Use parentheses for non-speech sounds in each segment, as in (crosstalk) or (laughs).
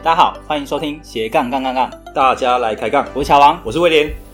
大家好，欢迎收听斜杠杠杠杠，大家来开杠。我是乔王，我是威廉。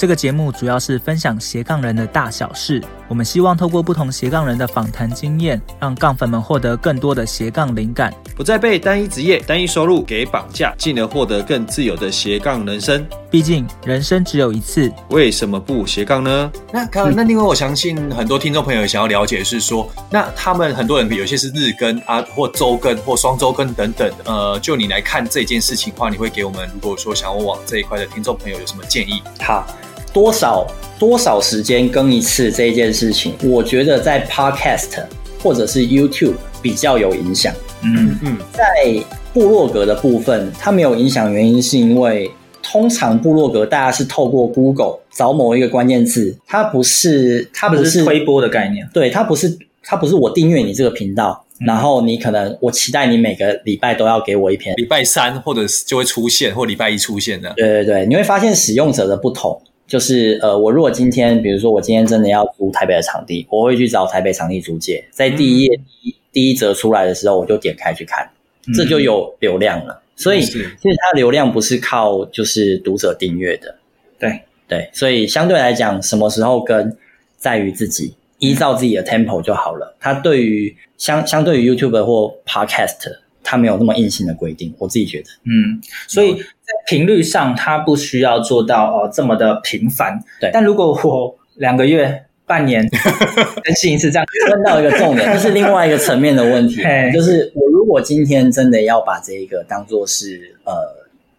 这个节目主要是分享斜杠人的大小事。我们希望透过不同斜杠人的访谈经验，让杠粉们获得更多的斜杠灵感，不再被单一职业、单一收入给绑架，进而获得更自由的斜杠人生。毕竟人生只有一次，为什么不斜杠呢？那看，那另外我相信很多听众朋友想要了解的是说，那他们很多人有些是日更啊，或周更或双周更等等。呃，就你来看这件事情的话，你会给我们如果说想要往这一块的听众朋友有什么建议？好。多少多少时间更一次这一件事情，我觉得在 Podcast 或者是 YouTube 比较有影响。嗯嗯，在部落格的部分，它没有影响，原因是因为通常部落格大家是透过 Google 找某一个关键字，它不是它不是，不是推播的概念，对，它不是它不是我订阅你这个频道，嗯，然后你可能我期待你每个礼拜都要给我一篇，礼拜三或者就会出现，或礼拜一出现的。对对对，你会发现使用者的不同。就是呃，我如果今天，比如说我今天真的要租台北的场地，我会去找台北场地租借，在第一页第第一则出来的时候，我就点开去看，这就有流量了。嗯、所以其实它流量不是靠就是读者订阅的，对对，所以相对来讲，什么时候跟在于自己依照自己的 tempo 就好了。它对于相相对于 YouTube 或 Podcast，它没有那么硬性的规定，我自己觉得，嗯，所以。频率上，它不需要做到哦这么的频繁。对，但如果我两个月、半年 (laughs) 更新一次，这样问到一个重点，(laughs) 这是另外一个层面的问题。就是我如果今天真的要把这一个当做是呃，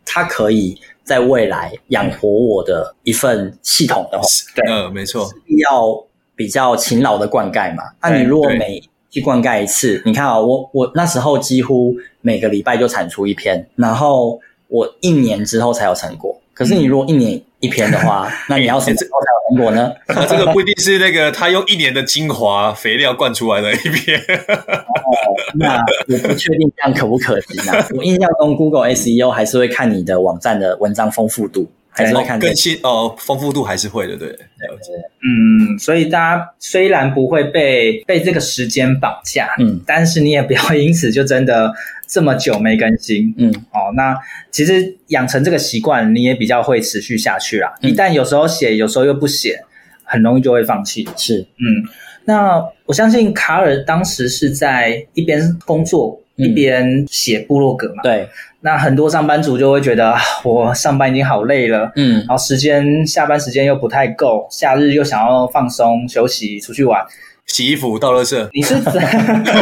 它可以在未来养活我的一份系统的话，对，嗯，没错，要比较勤劳的灌溉嘛。那你如果每去灌溉一次，你看啊，我我那时候几乎每个礼拜就产出一篇，然后。我一年之后才有成果，可是你如果一年一篇的话，嗯、(laughs) 那你要什么时候才有成果呢？(laughs) 那这个不一定是那个他用一年的精华肥料灌出来的一篇。哦，那我不确定这样可不可行啊？(laughs) 我印象中 Google SEO 还是会看你的网站的文章丰富度。还是会看更新哦，丰富度还是会的，对，了解，嗯，所以大家虽然不会被被这个时间绑架，嗯，但是你也不要因此就真的这么久没更新，嗯，哦，那其实养成这个习惯，你也比较会持续下去啦。嗯，一旦有时候写，有时候又不写，很容易就会放弃。是，嗯，那我相信卡尔当时是在一边工作，嗯，一边写部落格嘛，对。那很多上班族就会觉得，我上班已经好累了，嗯，然后时间下班时间又不太够，假日又想要放松休息，出去玩，洗衣服、倒垃圾。你是怎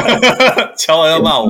(laughs) 乔完要骂我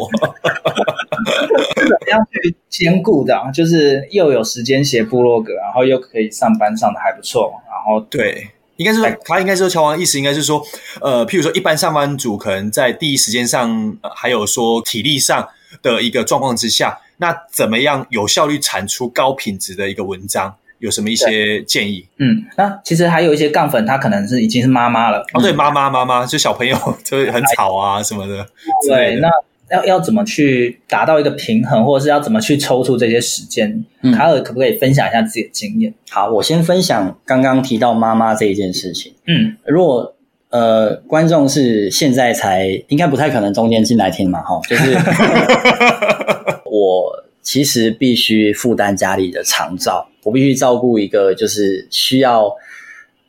是？怎么样去兼顾的？就是又有时间写部落格，然后又可以上班上的还不错，然后对，应该是说他应该是说乔王意思应该是说，呃，譬如说一般上班族可能在第一时间上，呃，还有说体力上的一个状况之下。那怎么样有效率产出高品质的一个文章？有什么一些建议？嗯，那其实还有一些杠粉，他可能是已经是妈妈了。哦，对，妈妈妈妈，就小朋友 (laughs) 就会很吵啊什么的。对，那要要怎么去达到一个平衡，或者是要怎么去抽出这些时间？嗯，卡尔可不可以分享一下自己的经验？好，我先分享刚刚提到妈妈这一件事情。嗯，如果呃观众是现在才，应该不太可能中间进来听嘛，哈，就是。(laughs) 我其实必须负担家里的长照，我必须照顾一个就是需要，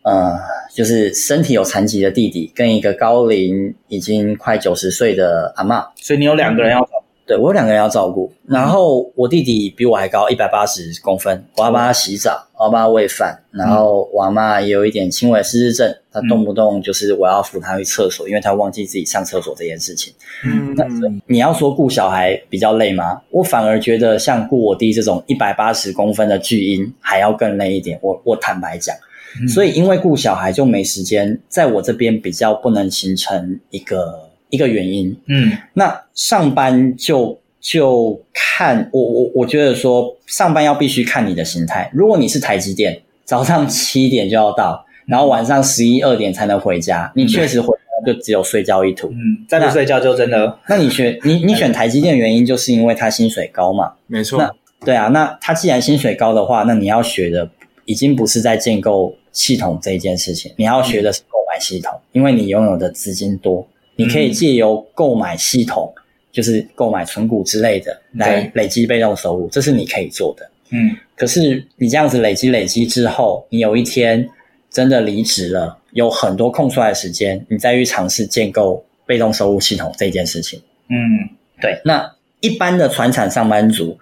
呃，就是身体有残疾的弟弟，跟一个高龄已经快九十岁的阿嬷。所以你有两个人要照顾。对，我有两个人要照顾，然后我弟弟比我还高，一百八十公分，我要帮他洗澡，我要帮他喂饭，然后我阿嬷也有一点轻微的失智症，他动不动就是我要扶他去厕所，因为他忘记自己上厕所这件事情。嗯，那你要说顾小孩比较累吗？我反而觉得像顾我弟这种一百八十公分的巨婴还要更累一点。我我坦白讲，嗯、所以因为顾小孩就没时间，在我这边比较不能形成一个一个原因。嗯，那上班就就看我我我觉得说上班要必须看你的心态。如果你是台积电，早上七点就要到，然后晚上十一二点才能回家，你确实回家就只有睡觉一途。嗯，再不睡觉就真的。那你选你你选台积电的原因就是因为它薪水高嘛？没错。那对啊，那他既然薪水高的话，那你要学的已经不是在建构系统这一件事情，你要学的是购买系统，因为你拥有的资金多，你可以借由购买系统，就是购买存股之类的来累积被动收入，这是你可以做的。嗯，可是你这样子累积累积之后，你有一天真的离职了，有很多空出来的时间，你再去尝试建构被动收入系统这件事情。嗯，对。那一般的传产上班族。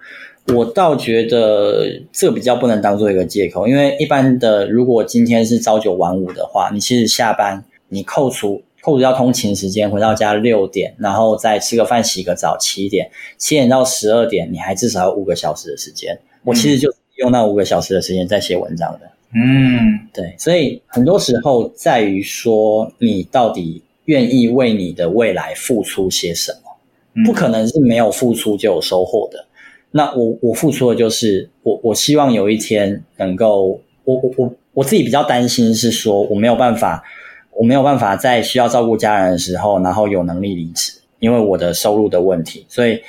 我倒觉得这比较不能当做一个借口，因为一般的，如果今天是朝九晚五的话，你其实下班你扣除扣除掉通勤时间，回到家六点，然后再吃个饭、洗个澡，七点，七点到十二点，你还至少有五个小时的时间。我其实就用那五个小时的时间在写文章的。嗯，对，所以很多时候在于说，你到底愿意为你的未来付出些什么？不可能是没有付出就有收获的。那我我付出的就是我我希望有一天能够我我我我自己比较担心是说我没有办法我没有办法在需要照顾家人的时候，然后有能力离职，因为我的收入的问题，所以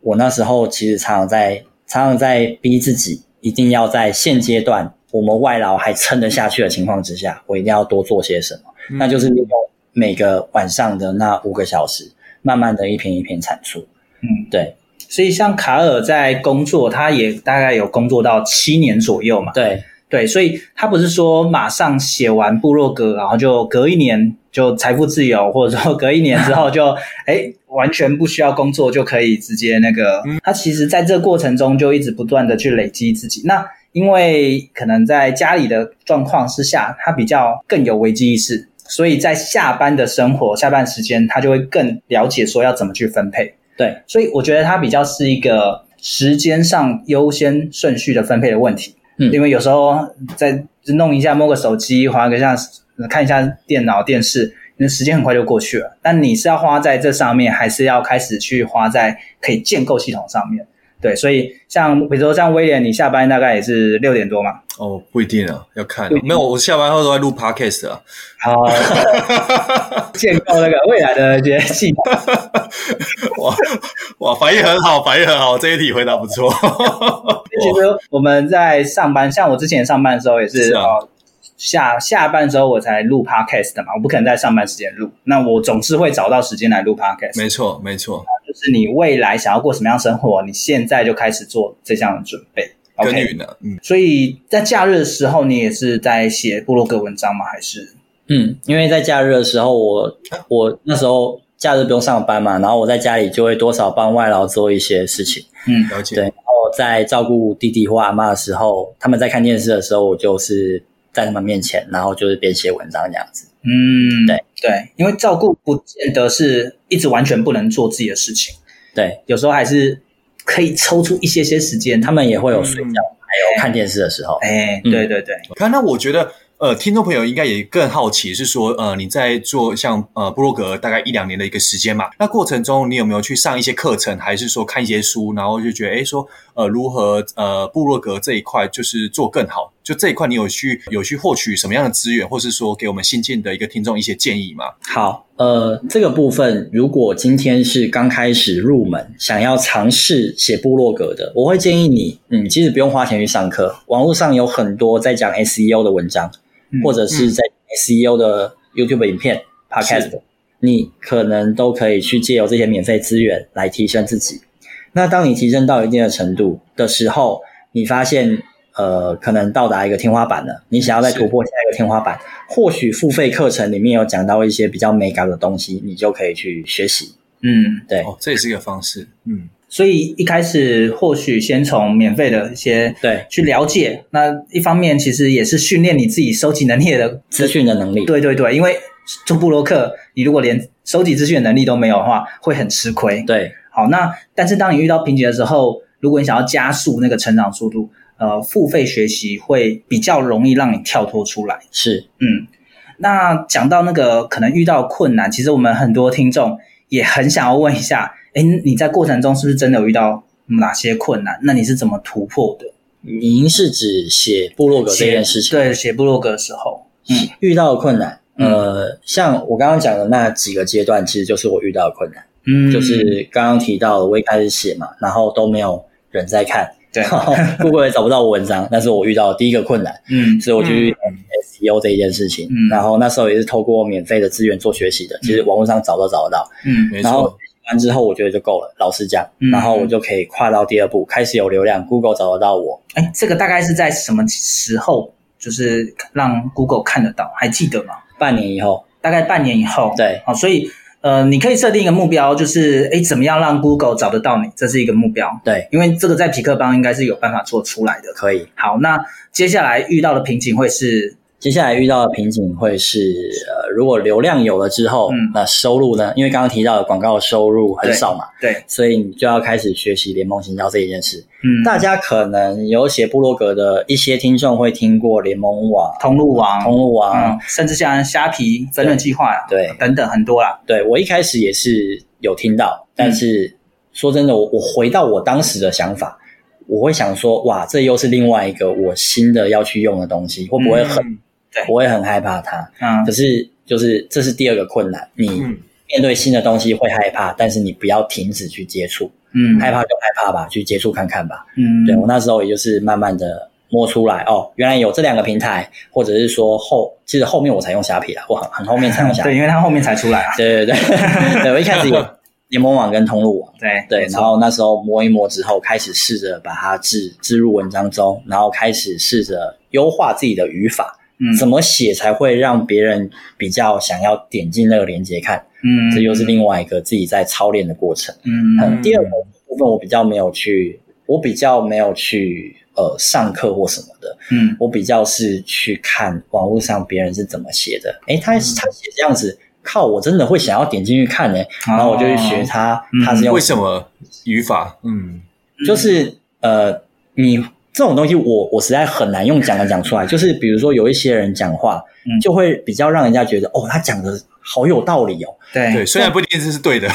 我那时候其实常常在常常在逼自己，一定要在现阶段我们外劳还撑得下去的情况之下，我一定要多做些什么，嗯、那就是利用每个晚上的那五个小时，慢慢的一篇一篇产出，嗯，对。所以像卡尔在工作，他也大概有工作到七年左右嘛。对对，所以他不是说马上写完部落格，然后就隔一年就财富自由，或者说隔一年之后就 (laughs) 诶完全不需要工作就可以直接那个。他其实在这个过程中就一直不断的去累积自己。那因为可能在家里的状况之下，他比较更有危机意识，所以在下班的生活、下班时间，他就会更了解说要怎么去分配。对，所以我觉得它比较是一个时间上优先顺序的分配的问题。嗯，因为有时候在弄一下摸个手机，划个下看一下电脑电视，那时间很快就过去了。但你是要花在这上面，还是要开始去花在可以建构系统上面？对，所以像比如说像威廉，你下班大概也是六点多嘛？哦，不一定啊，要看。没有，我下班后都在录 podcast 啊。好，(laughs) 建构那个未来的这些系统。(laughs) 哇哇，反应很好，反应很好，这一题回答不错。(laughs) 其实我们在上班，像我之前上班的时候也是，是啊。下下班之后我才录 podcast 的嘛，我不可能在上班时间录，那我总是会找到时间来录 podcast。没错，没错，就是你未来想要过什么样生活，你现在就开始做这项的准备。耕耘呢，嗯。所以在假日的时候，你也是在写部落格文章吗？还是？嗯，因为在假日的时候我，我我那时候假日不用上班嘛，然后我在家里就会多少帮外劳做一些事情。嗯，了解。对，然后在照顾弟弟或阿妈的时候，他们在看电视的时候，我就是。在他们面前，然后就是边写文章这样子。嗯，对对，因为照顾不见得是一直完全不能做自己的事情。对，有时候还是可以抽出一些些时间，他们也会有睡觉，嗯、还有看电视的时候。哎，对对对。看、嗯，那我觉得。呃，听众朋友应该也更好奇，是说，呃，你在做像呃部落格大概一两年的一个时间嘛？那过程中你有没有去上一些课程，还是说看一些书，然后就觉得，哎说，呃，如何呃部落格这一块就是做更好？就这一块你有去有去获取什么样的资源，或是说给我们新进的一个听众一些建议吗？好，呃，这个部分如果今天是刚开始入门，想要尝试写部落格的，我会建议你，嗯，其实不用花钱去上课，网络上有很多在讲 SEO 的文章。或者是在 SEO 的 YouTube 影片、嗯、Podcast，你可能都可以去借由这些免费资源来提升自己。那当你提升到一定的程度的时候，你发现呃，可能到达一个天花板了，你想要再突破下一个天花板，或许付费课程里面有讲到一些比较美感的东西，你就可以去学习。嗯，对，哦，这也是一个方式。嗯。所以一开始或许先从免费的一些对去了解，那一方面其实也是训练你自己收集能力的资 (laughs) 讯的能力。对对对，因为做布洛克，你如果连收集资讯的能力都没有的话，会很吃亏。对，好，那但是当你遇到瓶颈的时候，如果你想要加速那个成长速度，呃，付费学习会比较容易让你跳脱出来。是，嗯。那讲到那个可能遇到困难，其实我们很多听众也很想要问一下，哎，你在过程中是不是真的有遇到哪些困难？那你是怎么突破的？您是指写部落格这件事情？对，写部落格的时候，嗯，遇到的困难，呃，像我刚刚讲的那几个阶段，其实就是我遇到的困难。嗯，就是刚刚提到的，我一开始写嘛，然后都没有人在看。对，(laughs) Google 也找不到我文章，那是我遇到的第一个困难。嗯，所以我就去 SEO 这一件事情。嗯，然后那时候也是透过免费的资源做学习的，其实网络上找都找得到。嗯，没错。然后学完之后，我觉得就够了，老实讲。嗯，然后我就可以跨到第二步，开始有流量，Google 找得到我。哎，这个大概是在什么时候，就是让 Google 看得到？还记得吗？半年以后，大概半年以后。对，好，所以。呃，你可以设定一个目标，就是诶，怎么样让 Google 找得到你？这是一个目标。对，因为这个在匹克邦应该是有办法做出来的。可以。好，那接下来遇到的瓶颈会是？接下来遇到的瓶颈会是，呃，如果流量有了之后，嗯，那收入呢？因为刚刚提到的广告收入很少嘛，对，对，所以你就要开始学习联盟行销这一件事。嗯，大家可能有写部落格的一些听众会听过联盟网、通路网、通路网，嗯，甚至像虾皮分润计划，对，等等很多啦。对，我一开始也是有听到，但是说真的，我我回到我当时的想法，我会想说，哇，这又是另外一个我新的要去用的东西，会不会很？嗯对，我也很害怕它。嗯，可是就是这是第二个困难，你面对新的东西会害怕，但是你不要停止去接触。嗯，害怕就害怕吧，去接触看看吧。嗯，对，我那时候也就是慢慢的摸出来，哦，原来有这两个平台，或者是说后，其实后面我才用虾皮啦，我很很后面才用虾皮。(laughs) 对，因为它后面才出来啊。对 (laughs) 对对，对 (laughs) 我一开始有联盟网跟通路网。对对，然后那时候摸一摸之后，开始试着把它置置入文章中，然后开始试着优化自己的语法。怎么写才会让别人比较想要点进那个链接看？嗯，这又是另外一个自己在操练的过程。嗯，嗯，第二个部分我比较没有去，我比较没有去呃上课或什么的。嗯，我比较是去看网络上别人是怎么写的。诶，他他写这样子，靠，我真的会想要点进去看呢。然后我就去学他，他是用为什么语法？嗯，就是呃你。这种东西我我实在很难用讲的讲出来，(laughs) 就是比如说有一些人讲话，嗯，就会比较让人家觉得哦，他讲的好有道理哦。对对，虽然不一定是对的，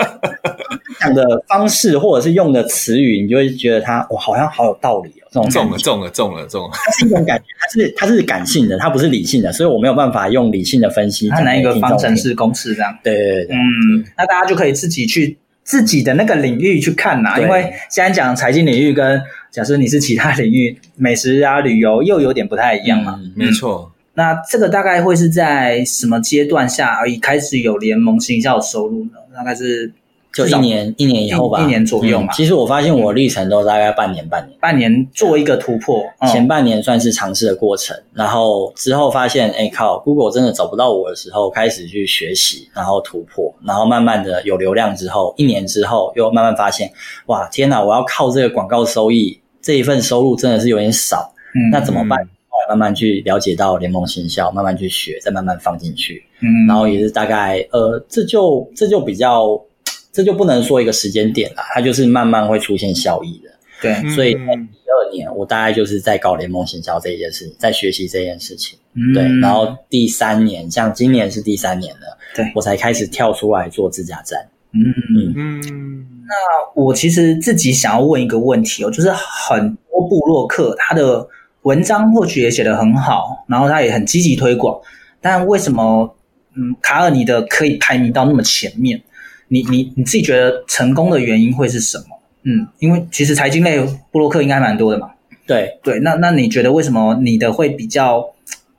(laughs) 讲的方式或者是用的词语，你就会觉得他哇，好像好有道理哦。这种中了中了中了中了，它是一种感觉，(laughs) 它是它是感性的，它不是理性的，所以我没有办法用理性的分析。它拿一个方程式公式这样。对对对，嗯，那大家就可以自己去自己的那个领域去看呐，因为现在讲财经领域跟。假设你是其他领域，美食啊、旅游又有点不太一样嘛？嗯，没错。那这个大概会是在什么阶段下而已开始有联盟行销收入呢？大概是。就一年一年以后吧，一年左右嘛。其实我发现我历程都大概半年半年，半年做一个突破。前半年算是尝试的过程，然后之后发现，哎靠，Google 真的找不到我的时候，开始去学习，然后突破，然后慢慢的有流量之后，一年之后又慢慢发现，哇，天哪，我要靠这个广告收益，这一份收入真的是有点少，嗯，那怎么办？后来慢慢去了解到联盟行销，慢慢去学，再慢慢放进去，嗯，然后也是大概，呃，这就这就比较。这就不能说一个时间点了，它就是慢慢会出现效益的。对，所以第二年我大概就是在搞联盟行销这一件事，在学习这件事情。嗯，对，然后第三年，像今年是第三年了，对，我才开始跳出来做自家站。嗯嗯嗯。那我其实自己想要问一个问题哦，就是很多部落客他的文章或许也写得很好，然后他也很积极推广，但为什么嗯卡尔尼的可以排名到那么前面？你你你自己觉得成功的原因会是什么？嗯，因为其实财经类布洛克应该蛮多的嘛。对对，那那你觉得为什么你的会比较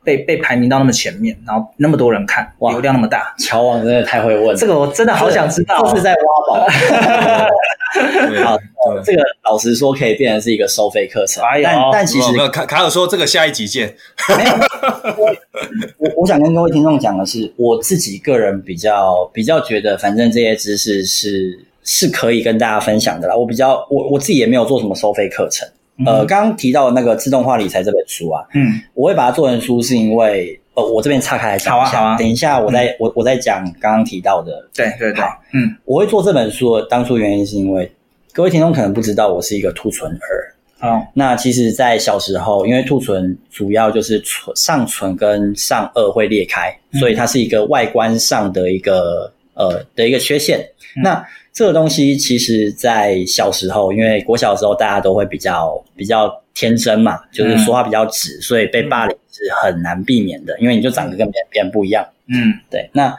被被排名到那么前面，然后那么多人看，哇流量那么大？乔王真的太会问了，这个我真的好想知道，就是在挖宝。(laughs) 好，这个老实说可以变成是一个收费课程，但但其实卡卡尔说这个下一集见。(laughs) 我我想跟各位听众讲的是，我自己个人比较比较觉得，反正这些知识是是可以跟大家分享的啦。我比较我我自己也没有做什么收费课程。嗯、呃，刚刚提到那个自动化理财这本书啊，嗯，我会把它做成书，是因为呃，我这边岔开来讲一下。好啊，好啊。等一下我再，我我我再讲刚刚提到的。对对对。嗯，我会做这本书的当初原因是因为各位听众可能不知道，我是一个兔唇儿。哦，那其实，在小时候，因为兔唇主要就是唇上唇跟上颚会裂开，嗯、所以它是一个外观上的一个呃的一个缺陷。嗯、那这个东西其实，在小时候，因为国小的时候大家都会比较比较天真嘛，就是说话比较直，嗯、所以被霸凌是很难避免的，因为你就长得跟别人别人不一样。嗯，对。那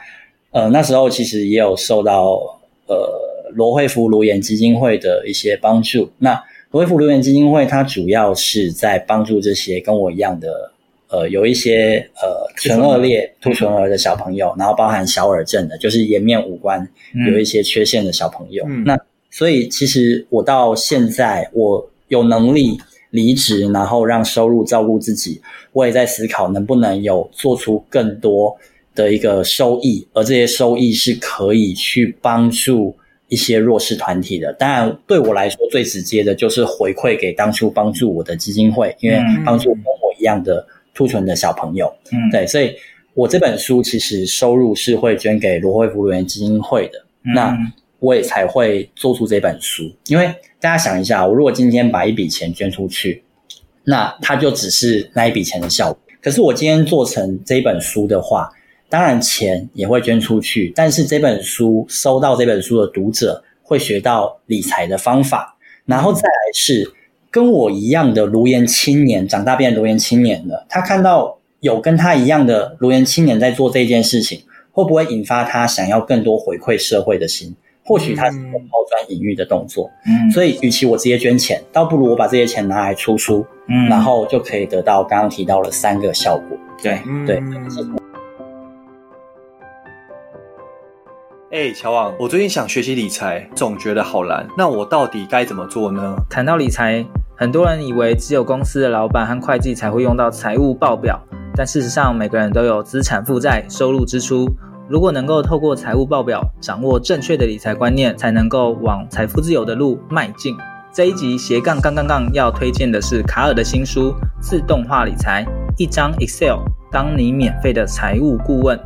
呃那时候其实也有受到呃罗慧夫颅颜基金会的一些帮助。那罗慧夫颅颜基金会它主要是在帮助这些跟我一样的。呃，有一些呃唇腭裂、兔唇儿的小朋友，然后包含小耳症的，就是颜面五官有一些缺陷的小朋友。嗯、那所以其实我到现在，我有能力离职，然后让收入照顾自己，我也在思考能不能有做出更多的一个收益，而这些收益是可以去帮助一些弱势团体的。当然，对我来说最直接的就是回馈给当初帮助我的基金会，因为帮助跟我一样的。兔唇的小朋友，嗯，对，所以我这本书其实收入是会捐给罗慧夫颅颜基金会的，嗯、那我也才会做出这本书。因为大家想一下，我如果今天把一笔钱捐出去，那它就只是那一笔钱的效果。可是我今天做成这本书的话，当然钱也会捐出去，但是这本书收到这本书的读者会学到理财的方法，然后再来是。跟我一样的卢岩青年，长大变卢岩青年了。他看到有跟他一样的卢岩青年在做这件事情，会不会引发他想要更多回馈社会的心？或许他是一个抛砖引玉的动作。嗯，所以与其我直接捐钱，倒不如我把这些钱拿来出书，嗯，然后就可以得到刚刚提到了三个效果。对，对。哎，乔王，我最近想学习理财，总觉得好难。那我到底该怎么做呢？谈到理财，很多人以为只有公司的老板和会计才会用到财务报表，但事实上，每个人都有资产负债、收入支出。如果能够透过财务报表掌握正确的理财观念，才能够往财富自由的路迈进。这一集斜杠杠杠杠要推荐的是卡尔的新书《自动化理财》，一张 Excel 当你免费的财务顾问，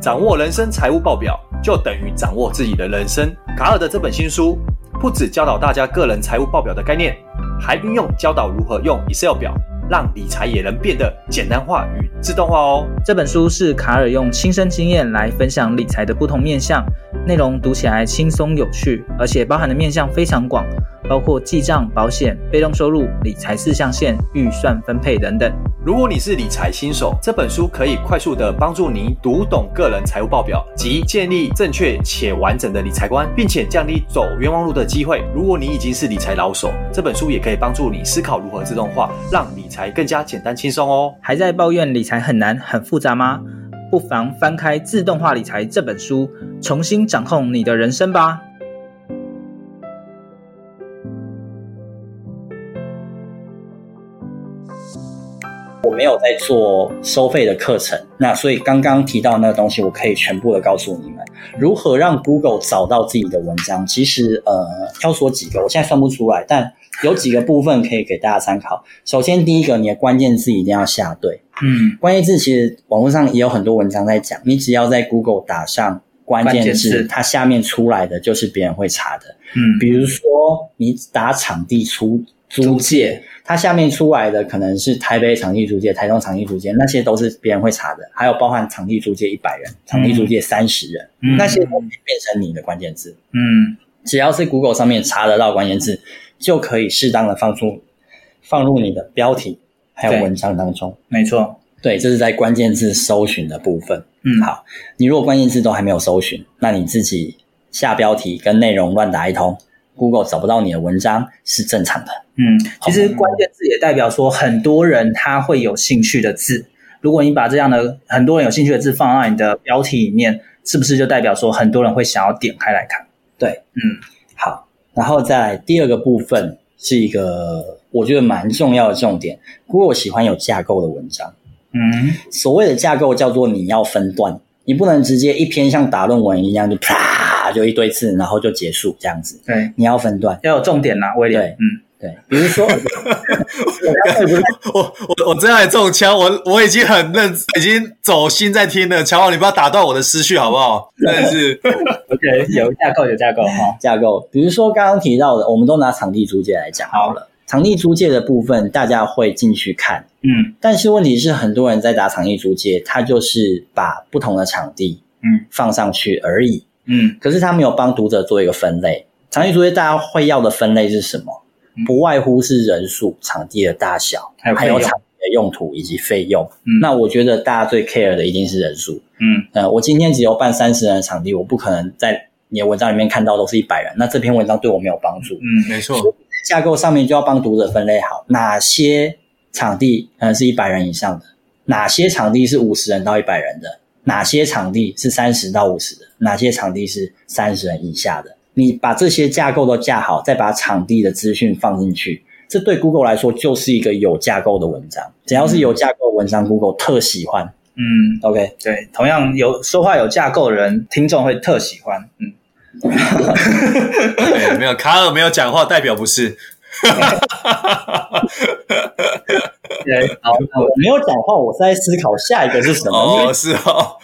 掌握人生财务报表。就等于掌握自己的人生。卡尔的这本新书不止教导大家个人财务报表的概念，还运用教导如何用 Excel 表，让理财也能变得简单化与自动化哦。这本书是卡尔用亲身经验来分享理财的不同面向，内容读起来轻松有趣，而且包含的面向非常广。包括记账、保险、被动收入、理财四象限、预算分配等等。如果你是理财新手，这本书可以快速的帮助你读懂个人财务报表及建立正确且完整的理财观，并且降低走冤枉路的机会。如果你已经是理财老手，这本书也可以帮助你思考如何自动化，让理财更加简单轻松哦。还在抱怨理财很难、很复杂吗？不妨翻开《自动化理财》这本书，重新掌控你的人生吧。我没有在做收费的课程，那所以刚刚提到那个东西，我可以全部的告诉你们如何让 Google 找到自己的文章。其实呃，挑说几个，我现在算不出来，但有几个部分可以给大家参考。首先，第一个，你的关键字一定要下对。嗯，关键字其实网络上也有很多文章在讲，你只要在 Google 打上关键字，它下面出来的就是别人会查的。嗯，比如说你打场地出租借。它下面出来的可能是台北场地租借、台中场地租借，那些都是别人会查的。还有包含场地租借一百人、场地租借三十人，嗯、那些都可以变成你的关键字。嗯，只要是 Google 上面查得到关键字，就可以适当的放出放入你的标题还有文章当中。没错，对，这是在关键字搜寻的部分。嗯，好，你如果关键字都还没有搜寻，那你自己下标题跟内容乱打一通。Google 找不到你的文章是正常的。嗯，其实关键字也代表说很多人他会有兴趣的字。如果你把这样的很多人有兴趣的字放到你的标题里面，是不是就代表说很多人会想要点开来看？对，嗯，好。然后再来第二个部分是一个我觉得蛮重要的重点。Google 喜欢有架构的文章。嗯，所谓的架构叫做你要分段，你不能直接一篇像打论文一样就啪。就一堆字，然后就结束这样子。对，你要分段，要有重点呐，威廉。对，嗯，对。比如说，我我我真的中枪，我我已经很认，已经走心在听了。乔王，你不要打断我的思绪好不好？真的是。(laughs) OK，有架构，有架构哈，架构。比如说刚刚提到的，我们都拿场地租借来讲好了。场地租借的部分，大家会进去看，嗯，但是问题是，很多人在打场地租借，他就是把不同的场地，嗯，放上去而已，嗯，可是他没有帮读者做一个分类。场地租借大家会要的分类是什么？嗯、不外乎是人数、场地的大小，还有还有场地的用途以及费用。嗯，那我觉得大家最 care 的一定是人数。嗯，呃，我今天只有办三十人的场地，我不可能在你的文章里面看到都是一百人，那这篇文章对我没有帮助。嗯，没错。架构上面就要帮读者分类好，哪些场地可能是一百人以上的，哪些场地是五十人到一百人的，哪些场地是三十到五十的，哪些场地是三十人以下的。你把这些架构都架好，再把场地的资讯放进去，这对 Google 来说就是一个有架构的文章。只要是有架构的文章，嗯，Google 特喜欢。嗯，OK，对，同样有说话有架构的人，听众会特喜欢。嗯。(laughs) 对，没有卡尔没有讲话，代表不是。对，好，我没有讲话，我是在思考下一个是什么。哦，是哦，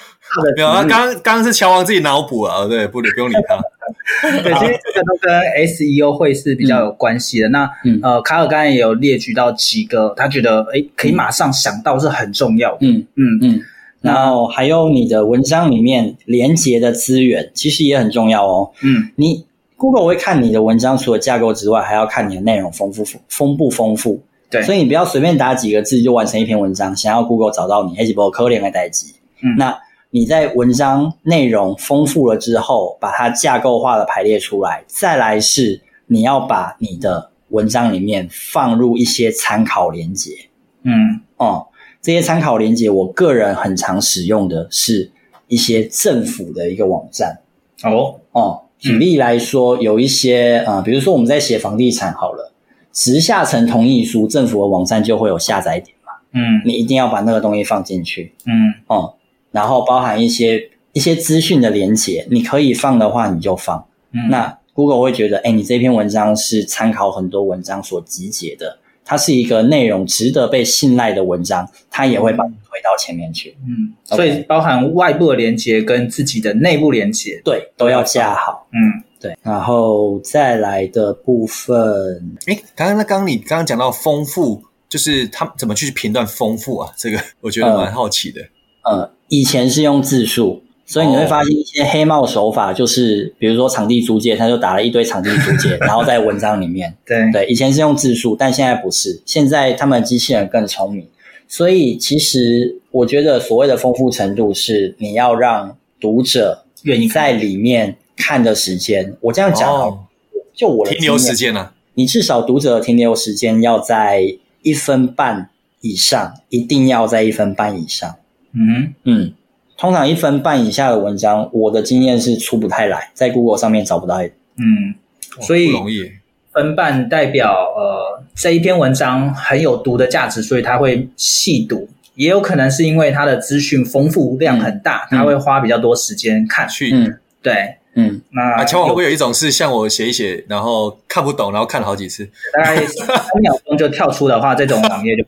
没有啊，刚刚刚是乔王自己脑补啊，对，不，不用理他。(laughs) 对，其实这个都跟 SEO 会是比较有关系的。嗯、那、嗯、呃，卡尔刚才也有列举到几个，他觉得诶可以马上想到是很重要的。嗯嗯嗯。然后还有你的文章里面连接的资源，其实也很重要哦。嗯，你 Google 会看你的文章，除了架构之外，还要看你的内容丰富丰不丰富。对，所以你不要随便打几个字就完成一篇文章，想要 Google 找到你，还是不可怜的代级。嗯，那你在文章内容丰富了之后，把它架构化的排列出来，再来是你要把你的文章里面放入一些参考连接。嗯，哦。这些参考连接，我个人很常使用的是一些政府的一个网站。哦哦，举例来说，嗯、有一些啊、呃，比如说我们在写房地产好了，直下层同意书，政府的网站就会有下载点嘛。嗯，你一定要把那个东西放进去。嗯，哦，然后包含一些一些资讯的连接，你可以放的话你就放。嗯，那 Google 会觉得，哎，你这篇文章是参考很多文章所集结的。它是一个内容值得被信赖的文章，它也会把你推到前面去。嗯，okay. 所以包含外部的连接跟自己的内部连接，对，都要架好。嗯，对。然后再来的部分，哎，刚刚那刚刚你刚刚讲到丰富，就是他怎么去评断丰富啊？这个我觉得蛮好奇的。呃，呃以前是用字数。所以你会发现一些黑帽手法，就是比如说场地租借，他就打了一堆场地租借，(laughs) 然后在文章里面。对对，以前是用字数，但现在不是。现在他们机器人更聪明，所以其实我觉得所谓的丰富程度是你要让读者愿意在里面看的时间。我这样讲，哦、就我的停留时间呢、啊？你至少读者的停留时间要在一分半以上，一定要在一分半以上。嗯嗯。通常一分半以下的文章，我的经验是出不太来，在 Google 上面找不到。嗯，所以。分半代表呃这一篇文章很有读的价值，所以他会细读。也有可能是因为它的资讯丰富量很大，他、嗯、会花比较多时间看去。嗯，对。嗯，那啊，乔王会不会有一种是像我写一写，然后看不懂，然后看了好几次，大概三秒钟就跳出的话，这种网页就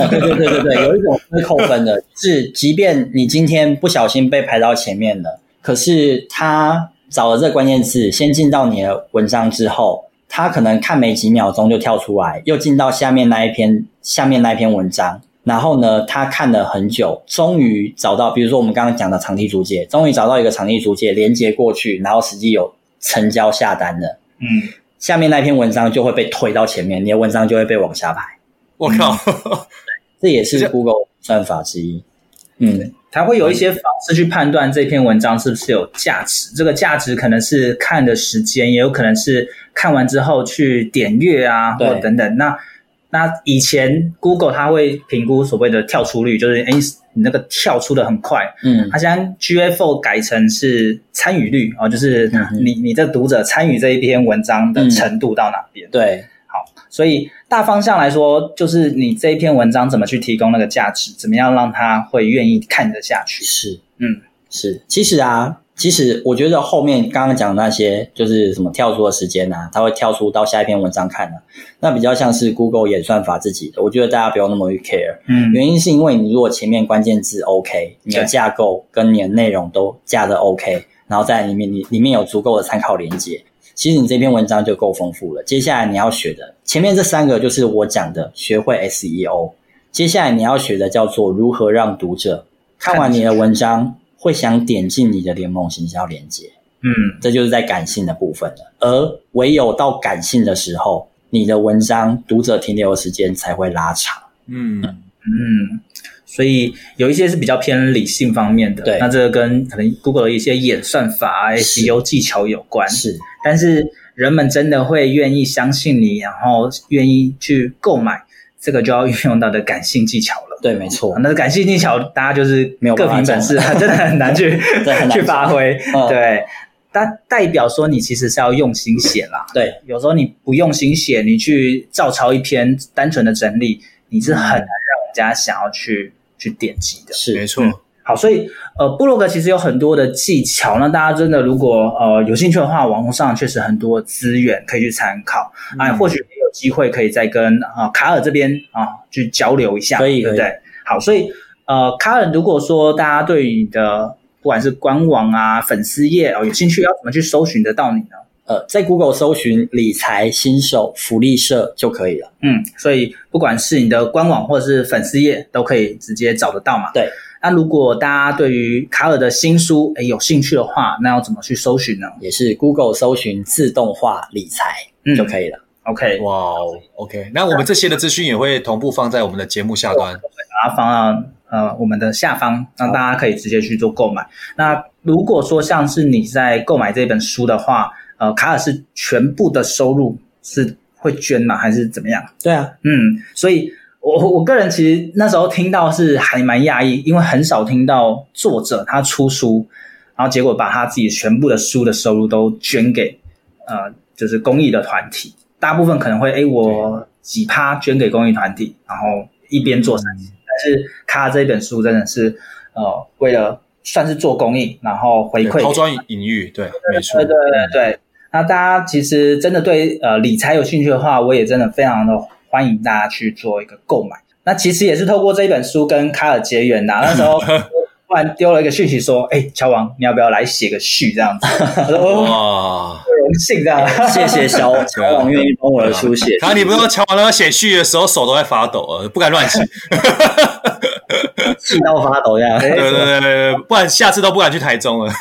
哦，对对对对对，有一种会扣分的，是即便你今天不小心被排到前面了，可是他找了这个关键字，先进到你的文章之后，他可能看没几秒钟就跳出来，又进到下面那一篇下面那一篇文章。然后呢，他看了很久，终于找到，比如说我们刚刚讲的场地租借，终于找到一个场地租借连接过去，然后实际有成交下单的。嗯，下面那篇文章就会被推到前面，你的文章就会被往下排。我靠，嗯、这也是 Google 算法之一。嗯，它会有一些方式去判断这篇文章是不是有价值。这个价值可能是看的时间，也有可能是看完之后去点阅啊，或等等。那那以前 Google 它会评估所谓的跳出率，就是哎，你那个跳出的很快。嗯，它现在 GFO 改成是参与率哦，就是你你的读者参与这一篇文章的程度到哪边？嗯、对，好，所以大方向来说，就是你这一篇文章怎么去提供那个价值，怎么样让他会愿意看得下去？是，嗯，是。其实啊。其实我觉得后面刚刚讲的那些，就是什么跳出的时间啊，它会跳出到下一篇文章看啊，那比较像是 Google 演算法自己的。我觉得大家不用那么去 care，嗯，原因是因为你如果前面关键字 OK，你的架构跟你的内容都架的 OK，然后在里面你里面有足够的参考连接，其实你这篇文章就够丰富了。接下来你要学的，前面这三个就是我讲的，学会 SEO。接下来你要学的叫做如何让读者看完你的文章会想点进你的联盟行销链接。嗯，这就是在感性的部分了。而唯有到感性的时候，你的文章读者停留的时间才会拉长。嗯嗯。所以有一些是比较偏理性方面的，对，那这个跟可能 Google 的一些演算法、SEO 技巧有关。是，但是人们真的会愿意相信你，然后愿意去购买，这个就要运用到的感性技巧了。对，没错。那感性技巧，大家就是没有各凭本事，(laughs) 真的很难去 (laughs) 去发挥。嗯、对，但代表说你其实是要用心写啦。对，有时候你不用心写，你去照抄一篇单纯的整理，你是很难让人家想要去。去点击的是没错、嗯，好，所以呃，部落格其实有很多的技巧，那大家真的如果呃有兴趣的话，网络上确实很多资源可以去参考，哎、嗯，或许机会可以再跟啊、呃、卡尔这边啊、呃、去交流一下，可以，对不对？好，所以呃，卡尔，如果说大家对你的不管是官网啊、粉丝页哦有兴趣，要怎么去搜寻得到你呢？呃，在 Google 搜寻理财新手福利社就可以了。嗯，所以不管是你的官网或者是粉丝页，都可以直接找得到嘛。对。那如果大家对于卡尔的新书诶有兴趣的话，那要怎么去搜寻呢？也是 Google 搜寻自动化理财、嗯、就可以了。OK，哇哦，OK。那我们这些的资讯也会同步放在我们的节目下端，把它放到呃我们的下方，让大家可以直接去做购买。那如果说像是你在购买这本书的话，呃，卡尔是全部的收入是会捐吗？还是怎么样？对啊，嗯，所以我我个人其实那时候听到是还蛮讶异，因为很少听到作者他出书，然后结果把他自己全部的书的收入都捐给呃，就是公益的团体，大部分可能会哎我几趴捐给公益团体，然后一边做善事，但是卡尔这一本书真的是呃为了算是做公益，然后回馈，抛砖引玉，对，没错，对对对对。那大家其实真的对呃理财有兴趣的话，我也真的非常的欢迎大家去做一个购买。那其实也是透过这一本书跟卡尔结缘的。那时候 (laughs) 突然丢了一个讯息说：“哎、欸，乔王，你要不要来写个序这样子？”我说：“ (laughs) 哇，荣幸这样，(laughs) 谢谢小 (laughs) 乔王愿意帮我的书写。”然后，你不知道乔王那写序的时候手都在发抖啊，不敢乱写，气到发抖这样。对对对对，不然下次都不敢去台中了。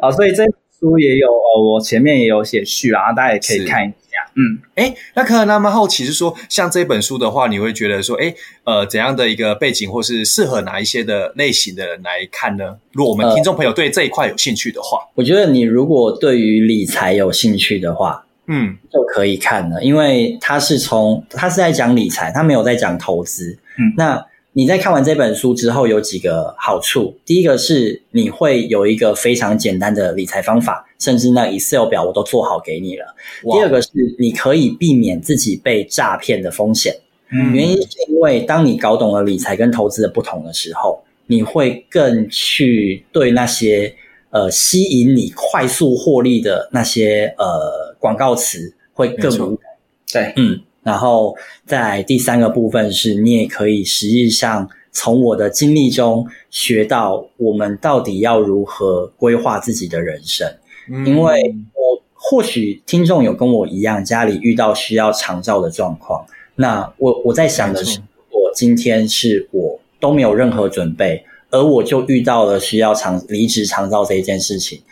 好，所以这。书也有哦，我前面也有写序啊，大家也可以看一下。嗯，哎，那可能蛮好奇是说，像这本书的话，你会觉得说，哎，呃，怎样的一个背景，或是适合哪一些的类型的人来看呢？如果我们听众朋友对这一块有兴趣的话，呃，我觉得你如果对于理财有兴趣的话，嗯，就可以看了，因为他是从他是在讲理财，他没有在讲投资。嗯，那。你在看完这本书之后有几个好处？第一个是你会有一个非常简单的理财方法，甚至那 Excel 表我都做好给你了。第二个是你可以避免自己被诈骗的风险。嗯，原因是因为当你搞懂了理财跟投资的不同的时候，你会更去对那些呃吸引你快速获利的那些呃广告词会更无感。对，嗯。然后在第三个部分是，你也可以实际上从我的经历中学到，我们到底要如何规划自己的人生。嗯、因为我或许听众有跟我一样，家里遇到需要长照的状况，那我我在想的是，我今天是我都没有任何准备，而我就遇到了需要长离职长照这一件事情，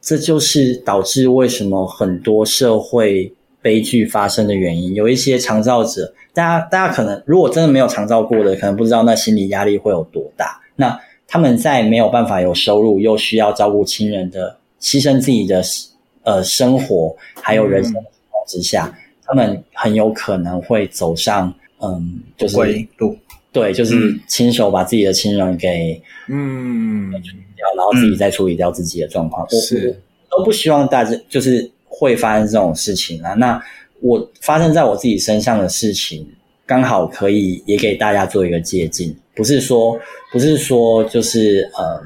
这就是导致为什么很多社会。悲剧发生的原因，有一些长照者，大家大家可能如果真的没有长照过的，可能不知道那心理压力会有多大。那他们在没有办法有收入，又需要照顾亲人的，牺牲自己的呃生活，还有人生的情况之下，嗯，他们很有可能会走上嗯，就是路，对，就是亲手把自己的亲人给嗯处理掉，然后自己再处理掉自己的状况。嗯，是都不希望大家就是。会发生这种事情啊，那我发生在我自己身上的事情，刚好可以也给大家做一个借鉴，不是说不是说就是呃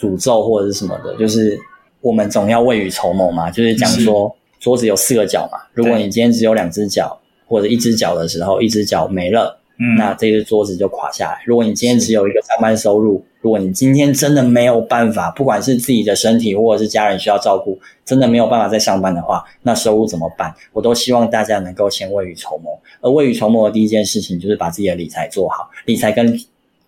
诅咒或者是什么的，就是我们总要未雨绸缪嘛，就是讲说桌子有四个角嘛，如果你今天只有两只脚或者一只脚的时候，一只脚没了，嗯，那这个桌子就垮下来。如果你今天只有一个上班收入，如果你今天真的没有办法，不管是自己的身体或者是家人需要照顾，真的没有办法再上班的话，那收入怎么办？我都希望大家能够先未雨绸缪。而未雨绸缪的第一件事情就是把自己的理财做好。理财跟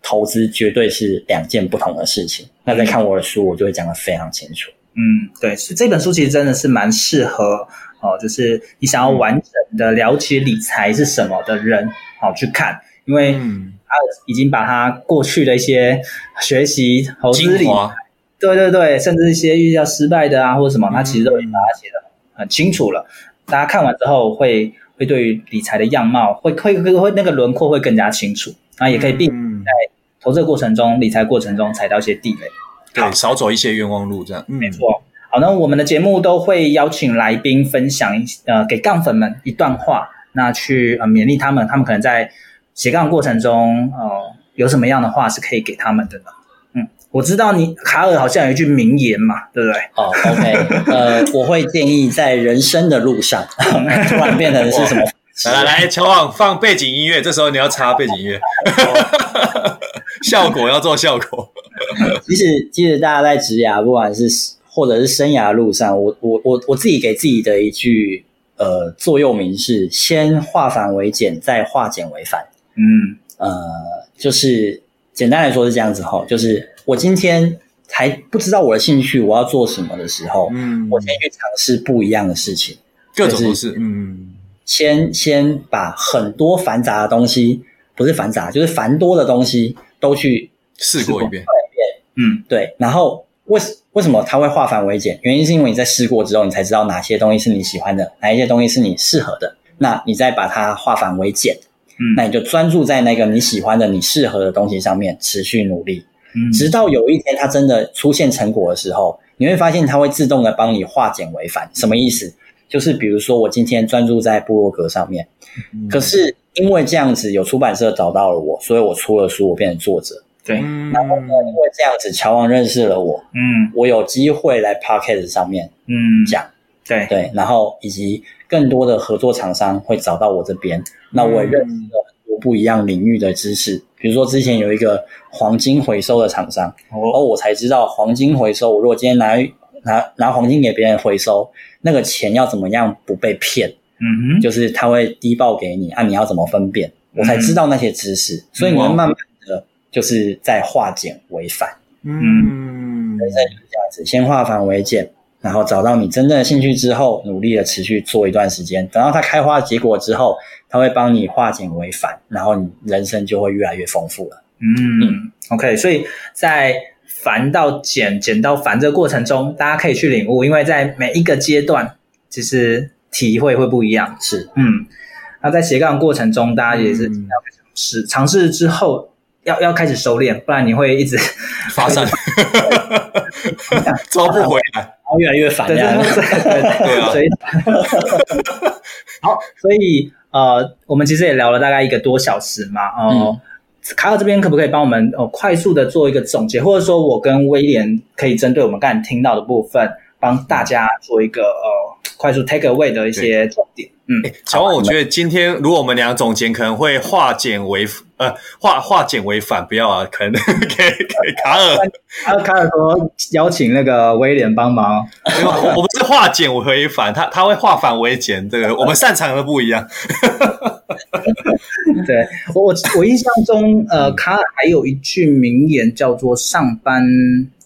投资绝对是两件不同的事情。那在看我的书，我就会讲得非常清楚。嗯，对，是这本书其实真的是蛮适合哦，就是你想要完整的了解理财是什么的人，好、哦、去看，因为他已经把他过去的一些学习投资理财，对对对，甚至一些遇到失败的啊或者什么，他其实都已经把它写的很清楚了。大家看完之后会会对于理财的样貌会会会会那个轮廓会更加清楚，那也可以避免在投资的过程中、理财过程中踩到一些地雷。对，少走一些冤枉路，这样。嗯、没错。好，那我们的节目都会邀请来宾分享一，呃，给杠粉们一段话，那去呃勉励他们，他们可能在斜杠过程中，呃，有什么样的话是可以给他们的呢？嗯，我知道你卡尔好像有一句名言嘛，对不对？哦，OK，呃，(laughs) 我会建议在人生的路上，(laughs) 突然变成是什么？(laughs) 来来来，乔旺放背景音乐，这时候你要插背景音乐，效果要做效果。其实，其实大家在职涯，不管是或者是生涯路上，我我我我自己给自己的一句呃座右铭是：先化繁为简，再化简为繁。嗯，呃，就是简单来说是这样子哈，就是我今天还不知道我的兴趣我要做什么的时候，嗯，我先去尝试不一样的事情，各种都是，嗯，先先把很多繁杂的东西，不是繁杂，就是繁多的东西都去试过一遍。嗯，对。然后为为什么它会化繁为简？原因是因为你在试过之后，你才知道哪些东西是你喜欢的，哪一些东西是你适合的。那你再把它化繁为简，嗯，那你就专注在那个你喜欢的、你适合的东西上面，持续努力，嗯，直到有一天它真的出现成果的时候，你会发现它会自动的帮你化简为繁。什么意思？就是比如说我今天专注在部落格上面，嗯，可是因为这样子有出版社找到了我，所以我出了书，我变成作者。对，然后呢，因为这样子，乔王认识了我，嗯，我有机会来 Podcast 上面，嗯，讲，对。对，然后以及更多的合作厂商会找到我这边，那我也认识了很多不一样领域的知识，比如说之前有一个黄金回收的厂商，然后我才知道黄金回收，我如果今天拿拿拿黄金给别人回收，那个钱要怎么样不被骗，嗯哼，就是他会低报给你，啊，你要怎么分辨，我才知道那些知识，所以你会慢慢。就是在化简为繁，嗯，人生就是这样子，先化繁为简，然后找到你真正的兴趣之后，努力的持续做一段时间，等到它开花结果之后，它会帮你化简为繁，然后你人生就会越来越丰富了。嗯，嗯，OK，所以在繁到简，简到繁这个过程中，大家可以去领悟，因为在每一个阶段，其实体会会不一样。是，嗯，那在斜杠过程中，大家也是要尝试，尝试之后。要要开始收敛，不然你会一直发散，抓 (laughs) 不回来，然后越来越烦。对啊，所以 (laughs) 好，所以呃，我们其实也聊了大概一个多小时嘛。哦、呃，嗯、卡尔这边可不可以帮我们哦、呃、快速的做一个总结，或者说我跟威廉可以针对我们刚才听到的部分，帮大家做一个呃快速 take away 的一些重点。嗯，乔王，我觉得今天如果我们两个总结，可能会化简为呃化化简为繁，不要啊，(laughs) 可能给给卡尔，卡尔卡尔说邀请那个威廉帮忙，因为我们是化简为反，他他会化繁为简，这个我们擅长的不一样。(laughs) 对我我我印象中，呃，卡尔还有一句名言叫做“上班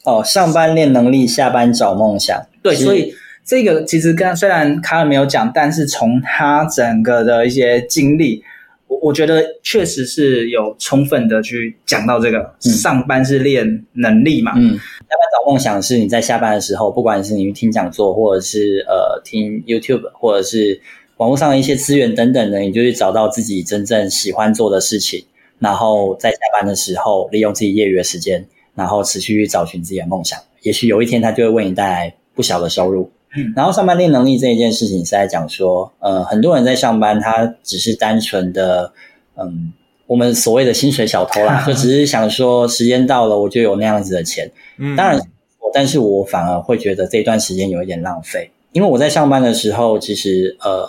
哦，上班练能力，下班找梦想”。对，所以。这个其实刚虽然卡尔没有讲，但是从他整个的一些经历，我我觉得确实是有充分的去讲到这个。嗯、上班是练能力嘛，嗯，下班找梦想是你在下班的时候，不管是你听讲座，或者是呃听 YouTube，或者是网络上的一些资源等等的，你就去找到自己真正喜欢做的事情，然后在下班的时候利用自己业余的时间，然后持续去找寻自己的梦想。也许有一天，它就会为你带来不小的收入。嗯然后上班练能力这一件事情是在讲说，呃，很多人在上班，他只是单纯的，嗯，我们所谓的薪水小偷啦，(laughs) 就只是想说时间到了我就有那样子的钱。嗯，当然，但是我反而会觉得这段时间有一点浪费，因为我在上班的时候，其实呃，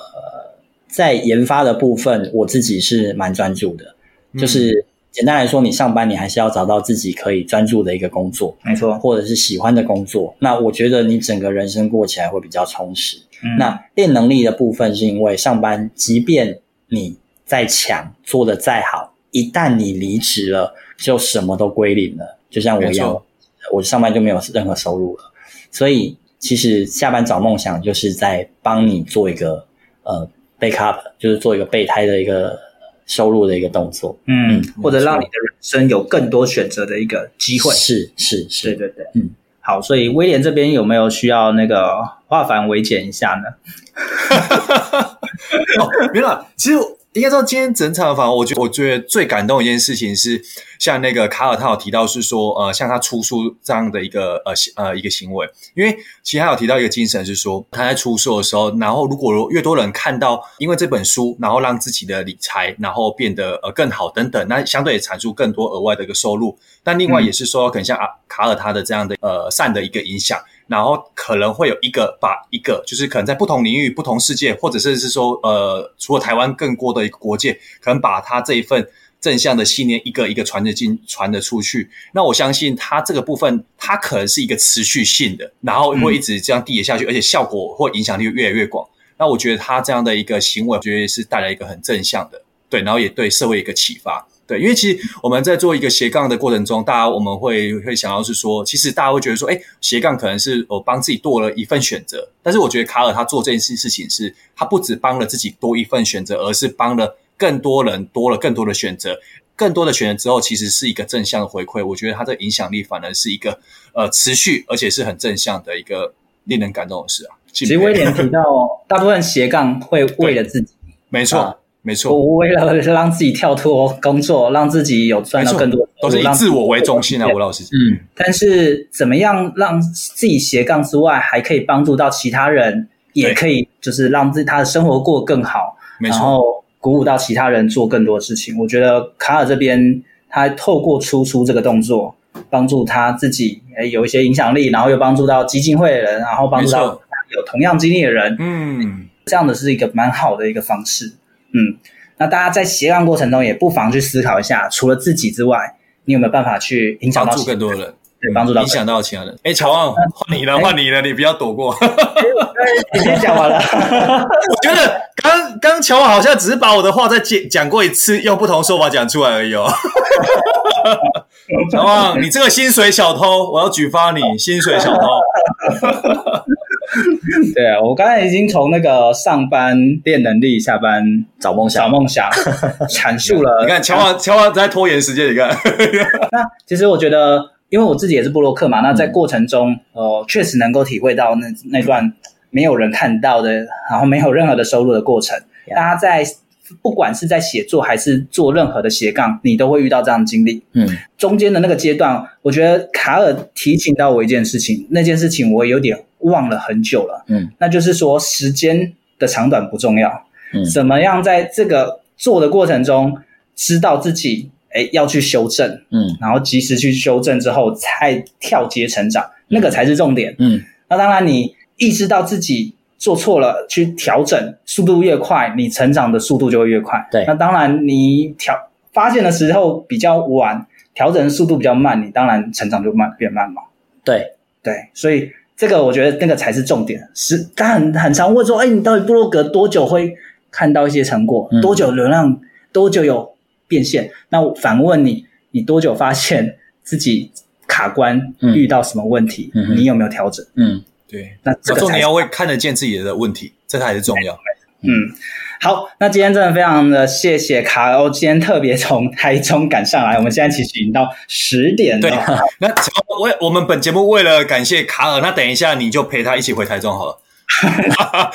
在研发的部分我自己是蛮专注的。就是简单来说，你上班你还是要找到自己可以专注的一个工作，没错，或者是喜欢的工作。那我觉得你整个人生过起来会比较充实。嗯、那练能力的部分是因为上班，即便你再强，做得再好，一旦你离职了，就什么都归零了。就像我一样，我上班就没有任何收入了。所以其实下班找梦想就是在帮你做一个呃 backup，就是做一个备胎的一个收入的一个动作。嗯，或者让你的人生有更多选择的一个机会。是是是，对对对，嗯。好，所以威廉这边有没有需要那个化繁为简一下呢？(laughs) 哦，没有。其实。应该说，今天整场的访，我觉得我觉得最感动一件事情是，像那个卡尔他有提到是说，呃，像他出书这样的一个呃呃一个行为，因为其实他有提到一个精神是说，他在出书的时候，然后如果越多人看到，因为这本书，然后让自己的理财然后变得呃更好等等，那相对也产出更多额外的一个收入。但另外也是说，可能像啊卡尔他的这样的呃善的一个影响。然后可能会有一个把一个，就是可能在不同领域、不同世界，或者甚至是说，呃，除了台湾更多的一个国界，可能把他这一份正向的信念一个一个传得进、传得出去。那我相信他这个部分，他可能是一个持续性的，然后会一直这样递延下去，而且效果或影响力越来越广。那我觉得他这样的一个行为，我觉得是带来一个很正向的，对，然后也对社会一个启发。对，因为其实我们在做一个斜杠的过程中，大家我们会会想要是说，其实大家会觉得说，哎，斜杠可能是我帮自己多了一份选择。但是我觉得卡尔他做这件事事情是，他不止帮了自己多一份选择，而是帮了更多人多了更多的选择，更多的选择之后，其实是一个正向的回馈。我觉得他的影响力反而是一个呃持续而且是很正向的一个令人感动的事啊。其实威廉提到，大部分斜杠会为了自己，没错。啊没错，我为了让自己跳脱工作，让自己有赚到更多，都是以自我为中心啊，吴老师。嗯，但是怎么样让自己斜杠之外，还可以帮助到其他人，也可以就是让自己他的生活过得更好，没错，然后鼓舞到其他人做更多事情。我觉得卡尔这边他透过出书这个动作，帮助他自己诶有一些影响力，然后又帮助到基金会的人，然后帮助到有同样经历的人。嗯，这样的是一个蛮好的一个方式。嗯，那大家在斜杠过程中也不妨去思考一下，除了自己之外，你有没有办法去影响到更多人？对，帮助到影响到其他人。哎，乔旺，换你了，换你了，你不要躲过。你先讲完了。(laughs) 我觉得刚刚乔旺好像只是把我的话再讲讲过一次，用不同说法讲出来而已哦。(laughs) 乔旺，你这个薪水小偷，我要举发你，薪水小偷。(laughs) 对啊，我刚才已经从那个上班练能力，下班找梦想，找梦想阐述了。(laughs) 你看，乔王，乔王在拖延时间。你看，(laughs) 那其实我觉得，因为我自己也是布洛克嘛，那在过程中，呃，确实能够体会到那那段没有人看到的，然后没有任何的收入的过程。大家在不管是在写作还是做任何的斜杠，你都会遇到这样的经历。嗯，中间的那个阶段，我觉得卡尔提醒到我一件事情，那件事情我有点。忘了很久了，嗯，那就是说时间的长短不重要，嗯，怎么样在这个做的过程中知道自己诶要去修正，嗯，然后及时去修正之后再跳阶成长，嗯，那个才是重点，嗯，那当然你意识到自己做错了去调整，速度越快，你成长的速度就会越快，对，那当然你调发现的时候比较晚，调整的速度比较慢，你当然成长就慢变慢嘛，对。对，所以。这个我觉得那个才是重点，是他很很常问说，哎，你到底部落格多久会看到一些成果？嗯、多久流量？多久有变现？那我反问你，你多久发现自己卡关？嗯、遇到什么问题？嗯、你有没有调整？嗯，对。那这个重点要会看得见自己的问题，这才是重要。嗯，好，那今天真的非常的谢谢卡欧，今天特别从台中赶上来，我们现在其实已经到十点了。对，那我我们本节目为了感谢卡尔，那等一下你就陪他一起回台中好了，(laughs)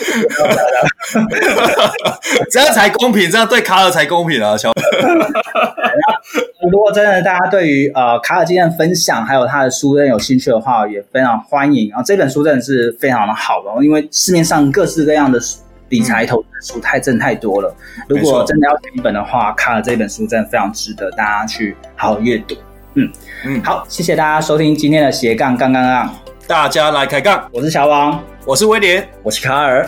这样才公平，这样对卡尔才公平啊，小。如果真的大家对于呃卡尔今天的分享还有他的书真的有兴趣的话，也非常欢迎啊，这本书真的是非常的好的，因为市面上各式各样的书。理财投资书太正太多了，如果真的要选一本的话，卡尔这本书真的非常值得大家去好好阅读。嗯嗯，好，谢谢大家收听今天的斜杠杠杠杠，大家来开杠，我是小王，我是威廉，我是卡尔，